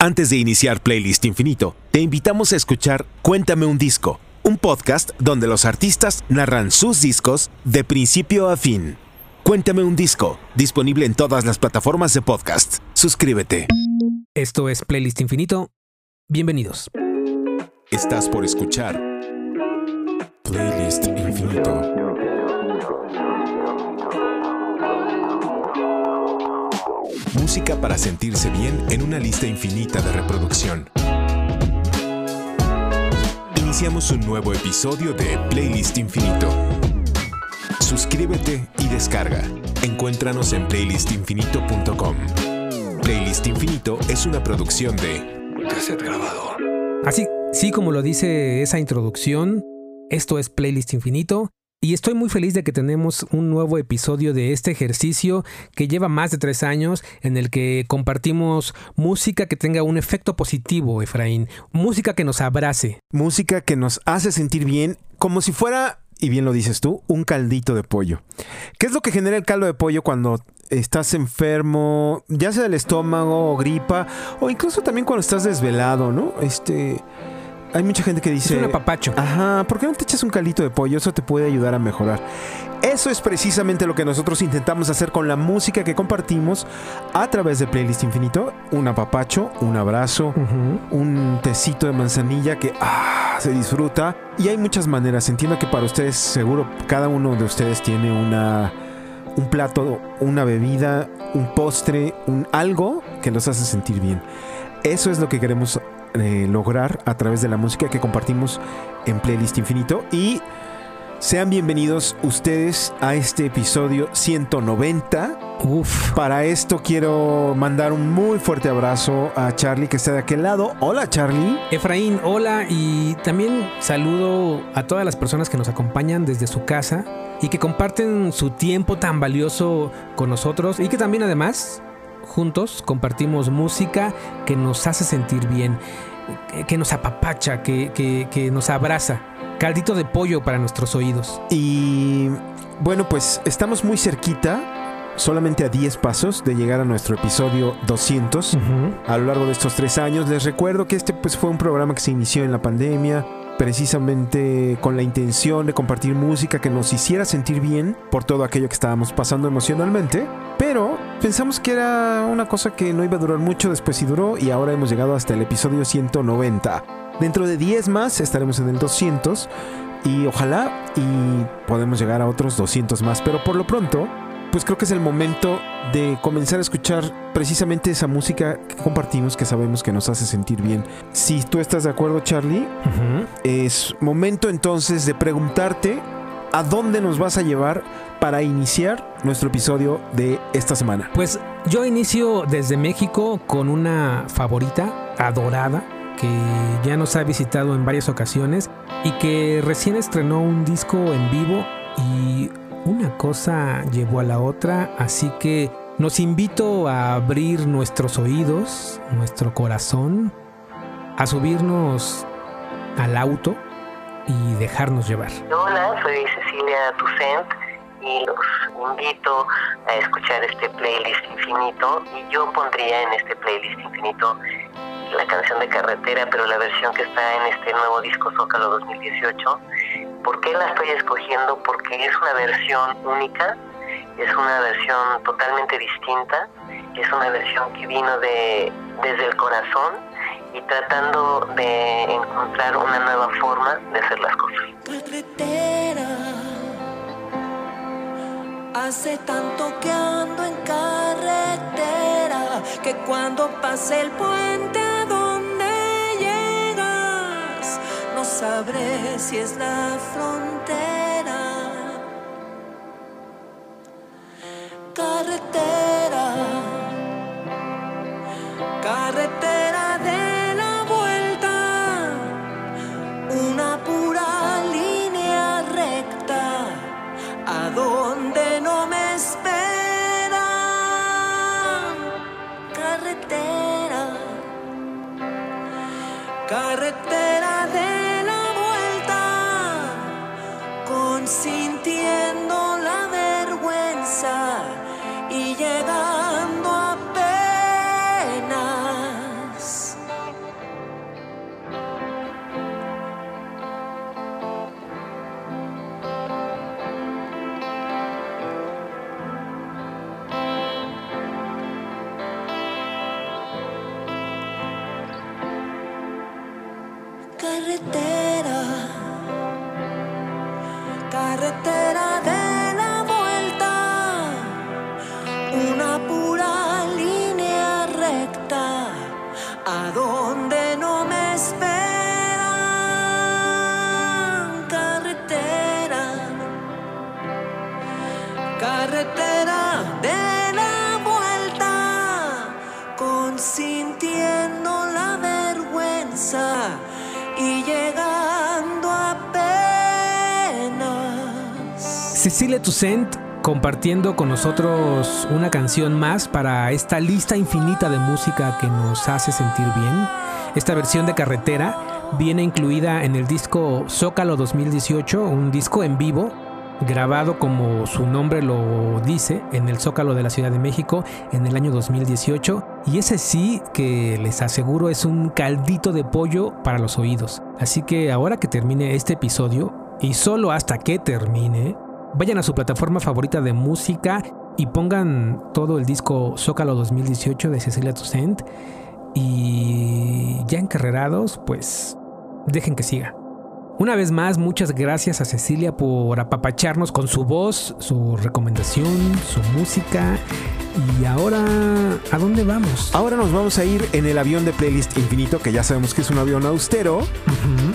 Antes de iniciar Playlist Infinito, te invitamos a escuchar Cuéntame un disco, un podcast donde los artistas narran sus discos de principio a fin. Cuéntame un disco, disponible en todas las plataformas de podcast. Suscríbete. Esto es Playlist Infinito. Bienvenidos. Estás por escuchar Playlist Infinito. Música para sentirse bien en una lista infinita de reproducción. Iniciamos un nuevo episodio de Playlist Infinito. Suscríbete y descarga. Encuéntranos en playlistinfinito.com. Playlist Infinito es una producción de Cassette Grabador. Así, sí como lo dice esa introducción, esto es Playlist Infinito y estoy muy feliz de que tenemos un nuevo episodio de este ejercicio que lleva más de tres años en el que compartimos música que tenga un efecto positivo, Efraín. Música que nos abrace. Música que nos hace sentir bien, como si fuera, y bien lo dices tú, un caldito de pollo. ¿Qué es lo que genera el caldo de pollo cuando estás enfermo, ya sea del estómago gripa, o incluso también cuando estás desvelado, ¿no? Este hay mucha gente que dice. Es un apapacho. Ajá, ¿por qué no te echas un calito de pollo? Eso te puede ayudar a mejorar. Eso es precisamente lo que nosotros intentamos hacer con la música que compartimos a través de Playlist Infinito. Un apapacho, un abrazo, un tecito de manzanilla que ah, se disfruta. Y hay muchas maneras. Entiendo que para ustedes, seguro, cada uno de ustedes tiene una un plato, una bebida, un postre, un algo que los hace sentir bien. Eso es lo que queremos eh, lograr a través de la música que compartimos en Playlist Infinito. Y sean bienvenidos ustedes a este episodio 190. Uf. Para esto quiero mandar un muy fuerte abrazo a Charlie que está de aquel lado. Hola Charlie. Efraín, hola y también saludo a todas las personas que nos acompañan desde su casa y que comparten su tiempo tan valioso con nosotros y que también además juntos compartimos música que nos hace sentir bien, que nos apapacha, que, que, que nos abraza. Caldito de pollo para nuestros oídos. Y bueno, pues estamos muy cerquita, solamente a 10 pasos de llegar a nuestro episodio 200 a lo largo de estos tres años. Les recuerdo que este pues, fue un programa que se inició en la pandemia, precisamente con la intención de compartir música que nos hiciera sentir bien por todo aquello que estábamos pasando emocionalmente. Pero pensamos que era una cosa que no iba a durar mucho, después sí duró y ahora hemos llegado hasta el episodio 190. Dentro de 10 más estaremos en el 200 y ojalá y podemos llegar a otros 200 más, pero por lo pronto, pues creo que es el momento de comenzar a escuchar precisamente esa música que compartimos que sabemos que nos hace sentir bien. Si tú estás de acuerdo, Charlie, es momento entonces de preguntarte a dónde nos vas a llevar para iniciar nuestro episodio de esta semana. Pues yo inicio desde México con una favorita, adorada, que ya nos ha visitado en varias ocasiones y que recién estrenó un disco en vivo y una cosa llevó a la otra, así que nos invito a abrir nuestros oídos, nuestro corazón, a subirnos al auto y dejarnos llevar. Hola, soy Cecilia Tucent y los invito a escuchar este playlist infinito y yo pondría en este playlist infinito la canción de carretera, pero la versión que está en este nuevo disco Zócalo 2018. ¿Por qué la estoy escogiendo? Porque es una versión única, es una versión totalmente distinta, es una versión que vino de, desde el corazón y tratando de encontrar una nueva forma de hacer las cosas. Carretera, hace tanto que ando en carretera que cuando pase el puente a donde llegas, no sabré si es la frontera. De la. Cecilia Toussaint compartiendo con nosotros una canción más para esta lista infinita de música que nos hace sentir bien. Esta versión de carretera viene incluida en el disco Zócalo 2018, un disco en vivo grabado como su nombre lo dice en el Zócalo de la Ciudad de México en el año 2018 y ese sí que les aseguro es un caldito de pollo para los oídos. Así que ahora que termine este episodio y solo hasta que termine, vayan a su plataforma favorita de música y pongan todo el disco Zócalo 2018 de Cecilia Toussaint y ya encarrerados, pues dejen que siga. Una vez más, muchas gracias a Cecilia por apapacharnos con su voz, su recomendación, su música. Y ahora, ¿a dónde vamos? Ahora nos vamos a ir en el avión de Playlist Infinito, que ya sabemos que es un avión austero,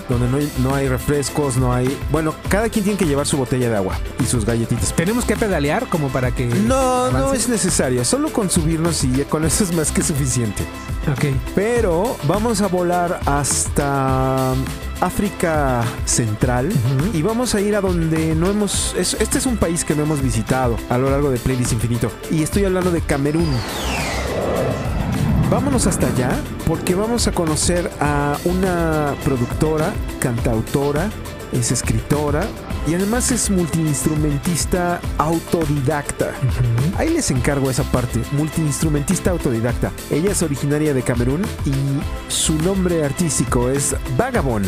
donde no hay, no hay refrescos, no hay... Bueno, cada quien tiene que llevar su botella de agua y sus galletitas. ¿Tenemos que pedalear como para que... No, no es necesario, solo con subirnos y con eso es más que suficiente. Ok. Pero vamos a volar hasta África Central y vamos a ir a donde no hemos... es- este es un país que no hemos visitado a lo largo de Playlist Infinito. Y estoy hablando de Camerún. Vámonos hasta allá porque vamos a conocer a una productora, cantautora, es escritora y además es multiinstrumentista autodidacta. Ahí les encargo esa parte, multiinstrumentista autodidacta. Ella es originaria de Camerún y su nombre artístico es Vagabond.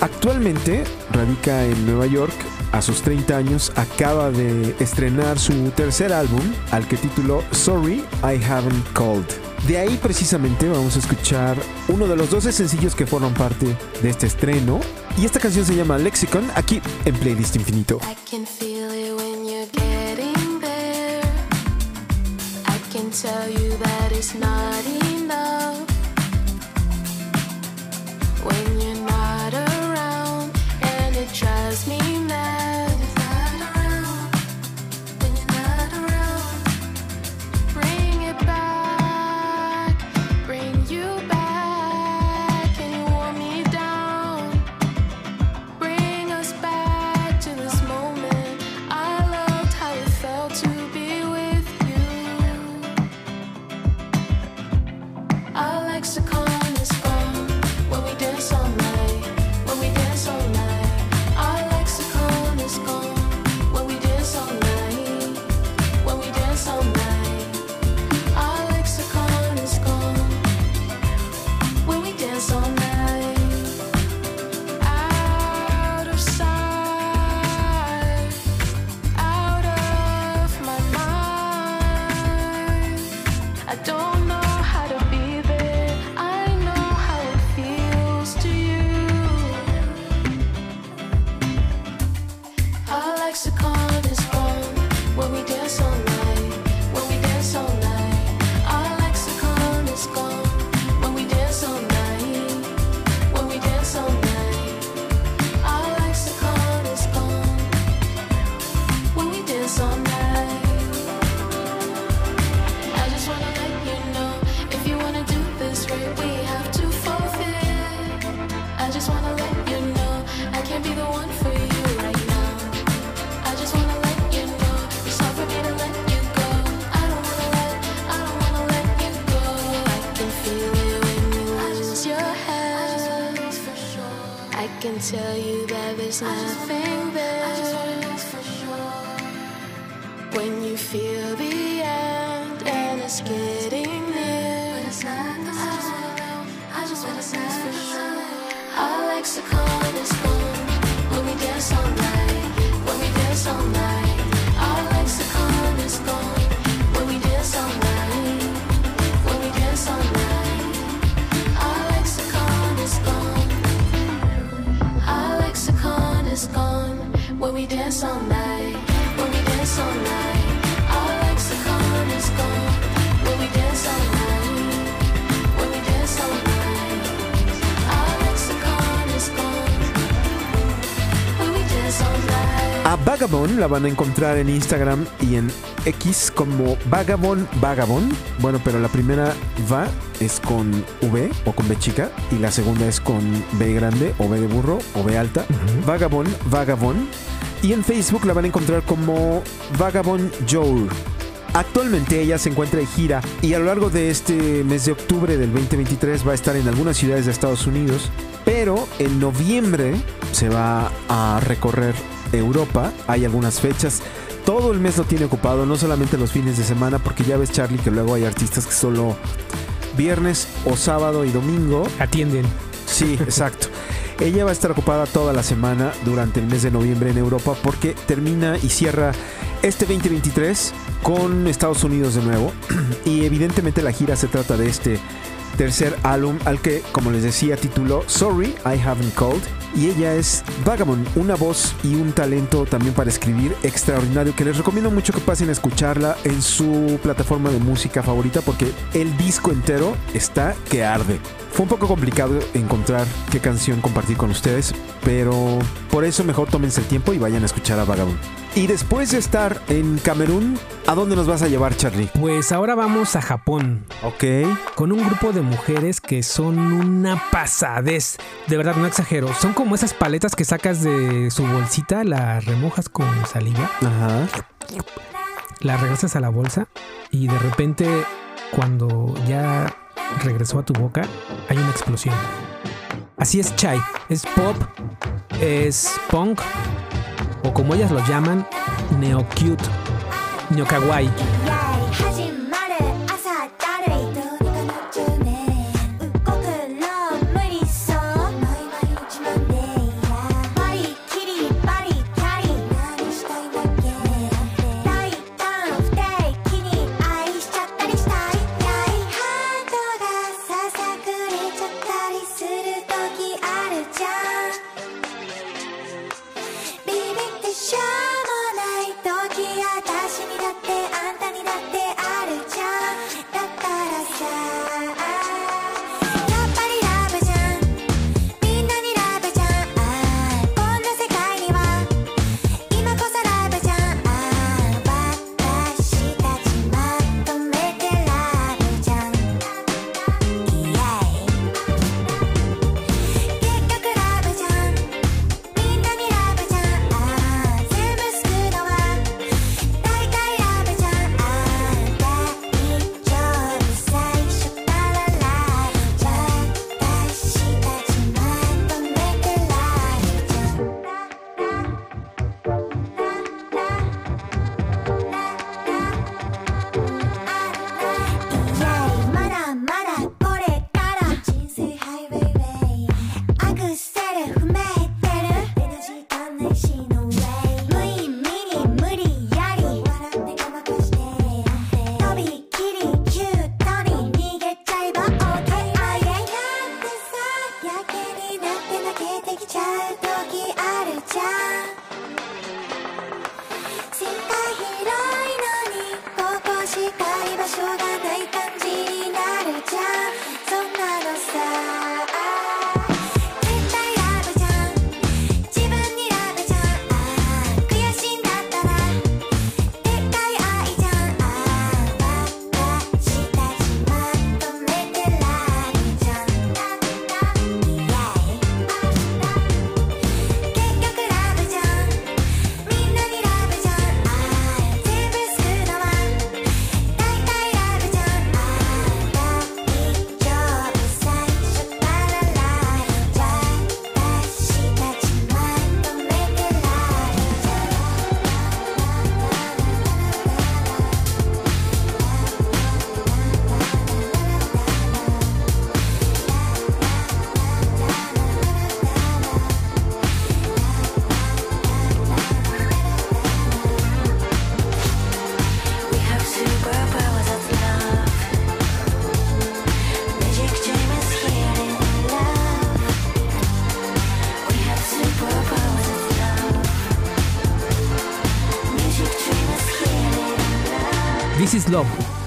Actualmente radica en Nueva York. A sus 30 años acaba de estrenar su tercer álbum, al que tituló Sorry I Haven't Called. De ahí precisamente vamos a escuchar uno de los 12 sencillos que forman parte de este estreno. Y esta canción se llama Lexicon, aquí en Playlist Infinito. Mexico. feel the end, and it's getting near. But it's not the time. I just wanna dance for sure. I like to call when we dance all night. When we dance all night. This when we dance all night. When we dance all night. When we dance all night. When we dance all night. Vagabond la van a encontrar en Instagram y en X como Vagabond Vagabond. Bueno, pero la primera va es con V o con B chica y la segunda es con B grande o B de burro o B alta. Vagabond Vagabond. Y en Facebook la van a encontrar como Vagabond Joe. Actualmente ella se encuentra de gira y a lo largo de este mes de octubre del 2023 va a estar en algunas ciudades de Estados Unidos, pero en noviembre se va a recorrer Europa, hay algunas fechas. Todo el mes lo tiene ocupado, no solamente los fines de semana, porque ya ves Charlie que luego hay artistas que solo viernes o sábado y domingo Atienden. Sí, exacto. Ella va a estar ocupada toda la semana durante el mes de noviembre en Europa porque termina y cierra este 2023 con Estados Unidos de nuevo. Y evidentemente la gira se trata de este tercer álbum al que, como les decía, tituló Sorry, I Haven't Called. Y ella es Vagabond, una voz y un talento también para escribir extraordinario que les recomiendo mucho que pasen a escucharla en su plataforma de música favorita porque el disco entero está que arde. Fue un poco complicado encontrar qué canción compartir con ustedes, pero por eso mejor tómense el tiempo y vayan a escuchar a Vagabond. Y después de estar en Camerún, ¿a dónde nos vas a llevar, Charlie? Pues ahora vamos a Japón. Ok. con un grupo de mujeres que son una pasadez. De verdad, no exagero. Son como esas paletas que sacas de su bolsita, las remojas con saliva, Ajá. las regresas a la bolsa y de repente, cuando ya regresó a tu boca, hay una explosión. Así es Chai. Es pop, es punk, o como ellas lo llaman, neo cute, neo kawaii.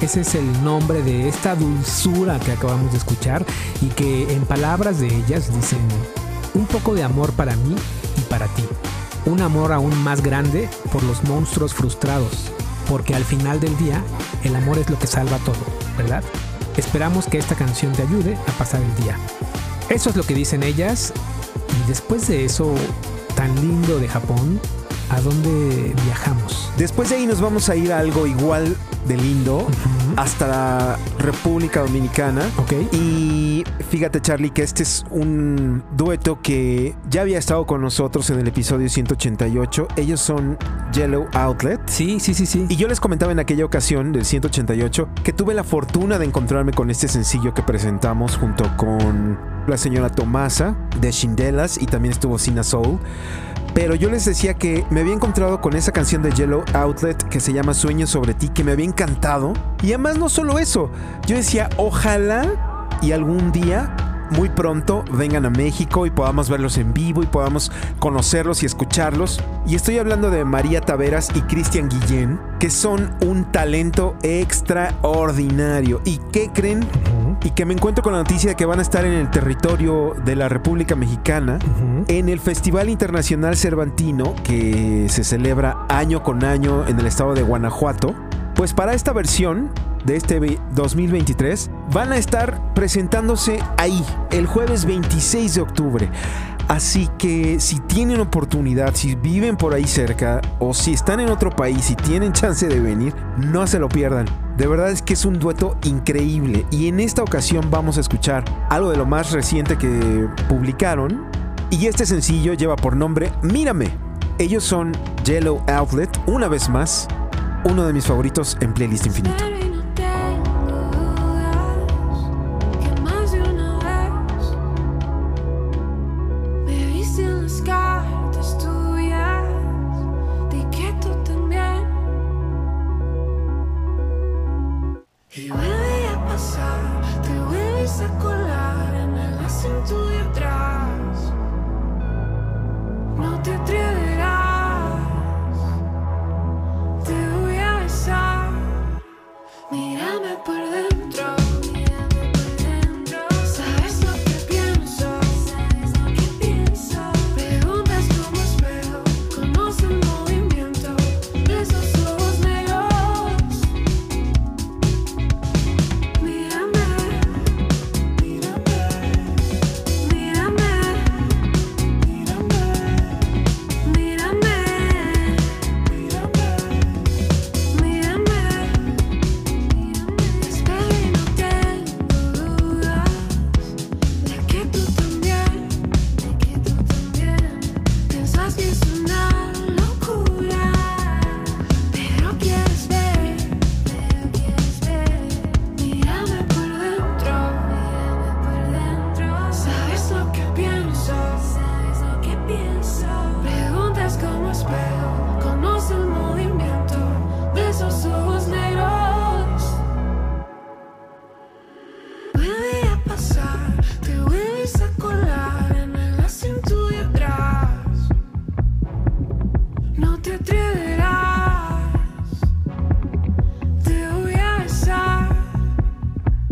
Ese es el nombre de esta dulzura que acabamos de escuchar y que en palabras de ellas dicen un poco de amor para mí y para ti. un amor aún más grande por los monstruos frustrados, porque al final del día el amor es lo que salva todo, ¿verdad? Esperamos que esta canción te ayude a pasar el día. Eso es lo que dicen ellas y después de eso tan lindo de Japón, ¿a dónde viajamos? Después de ahí nos vamos a ir a algo igual de lindo hasta la República Dominicana. Ok. Y fíjate Charlie que este es un dueto que ya había estado con nosotros en el episodio 188. Ellos son Yellow Outlet. Sí, sí, sí, sí. Y yo les comentaba en aquella ocasión del 188 que tuve la fortuna de encontrarme con este sencillo que presentamos junto con la señora Tomasa de Shindelas y también estuvo Sina Soul. Pero yo les decía que me había encontrado con esa canción de Yellow Outlet que se llama Sueños sobre ti, que me había encantado. Y además no solo eso, yo decía, ojalá y algún día, muy pronto, vengan a México y podamos verlos en vivo y podamos conocerlos y escucharlos. Y estoy hablando de María Taveras y Cristian Guillén, que son un talento extraordinario. ¿Y qué creen? Y que me encuentro con la noticia de que van a estar en el territorio de la República Mexicana en el Festival Internacional Cervantino que se celebra año con año en el estado de Guanajuato. Pues para esta versión de este ve- 2023 van a estar presentándose ahí el jueves 26 de octubre. Así que si tienen oportunidad, si viven por ahí cerca o si están en otro país y tienen chance de venir, no se lo pierdan. De verdad es que es un dueto increíble y en esta ocasión vamos a escuchar algo de lo más reciente que publicaron y este sencillo lleva por nombre Mírame. Ellos son Yellow Outlet, una vez más, uno de mis favoritos en Playlist Infinito. Y vuelve a pasar, te vuelves a colar en el asiento de atrás.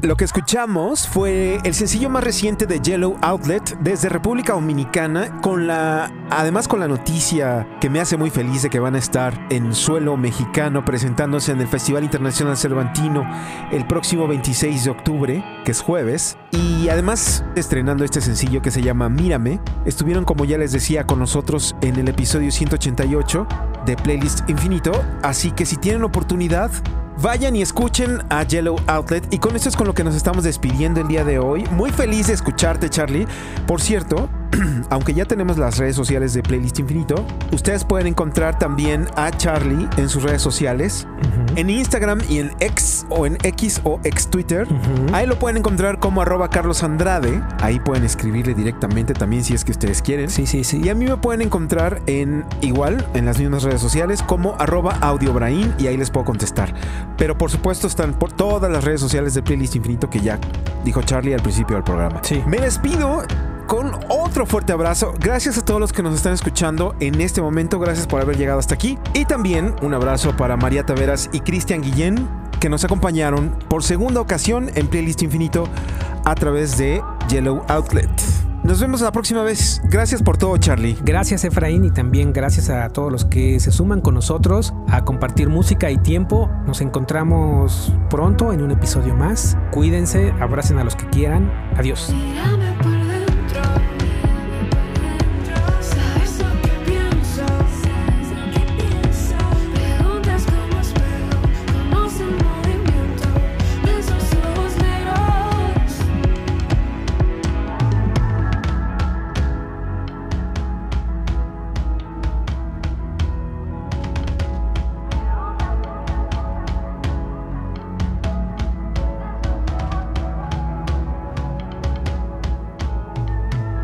Lo que escuchamos fue el sencillo más reciente de Yellow Outlet desde República Dominicana, con la, además con la noticia que me hace muy feliz de que van a estar en suelo mexicano presentándose en el Festival Internacional Cervantino el próximo 26 de octubre, que es jueves, y además estrenando este sencillo que se llama Mírame. Estuvieron, como ya les decía, con nosotros en el episodio 188 de Playlist Infinito, así que si tienen oportunidad, Vayan y escuchen a Yellow Outlet. Y con esto es con lo que nos estamos despidiendo el día de hoy. Muy feliz de escucharte, Charlie. Por cierto, aunque ya tenemos las redes sociales de Playlist Infinito, ustedes pueden encontrar también a Charlie en sus redes sociales. En Instagram y en X o en X o ex Twitter. Ahí lo pueden encontrar como arroba Carlos Andrade. Ahí pueden escribirle directamente también si es que ustedes quieren. Sí, sí, sí. Y a mí me pueden encontrar en igual, en las mismas redes sociales, como arroba audiobrain y ahí les puedo contestar. Pero por supuesto están por todas las redes sociales de Playlist Infinito que ya dijo Charlie al principio del programa. Sí. Me despido con otro fuerte abrazo. Gracias a todos los que nos están escuchando en este momento. Gracias por haber llegado hasta aquí. Y también un abrazo para María Taveras y Cristian Guillén que nos acompañaron por segunda ocasión en Playlist Infinito a través de Yellow Outlet. Nos vemos la próxima vez. Gracias por todo, Charlie. Gracias Efraín y también gracias a todos los que se suman con nosotros a compartir música y tiempo. Nos encontramos pronto en un episodio más. Cuídense, abracen a los que quieran. Adiós.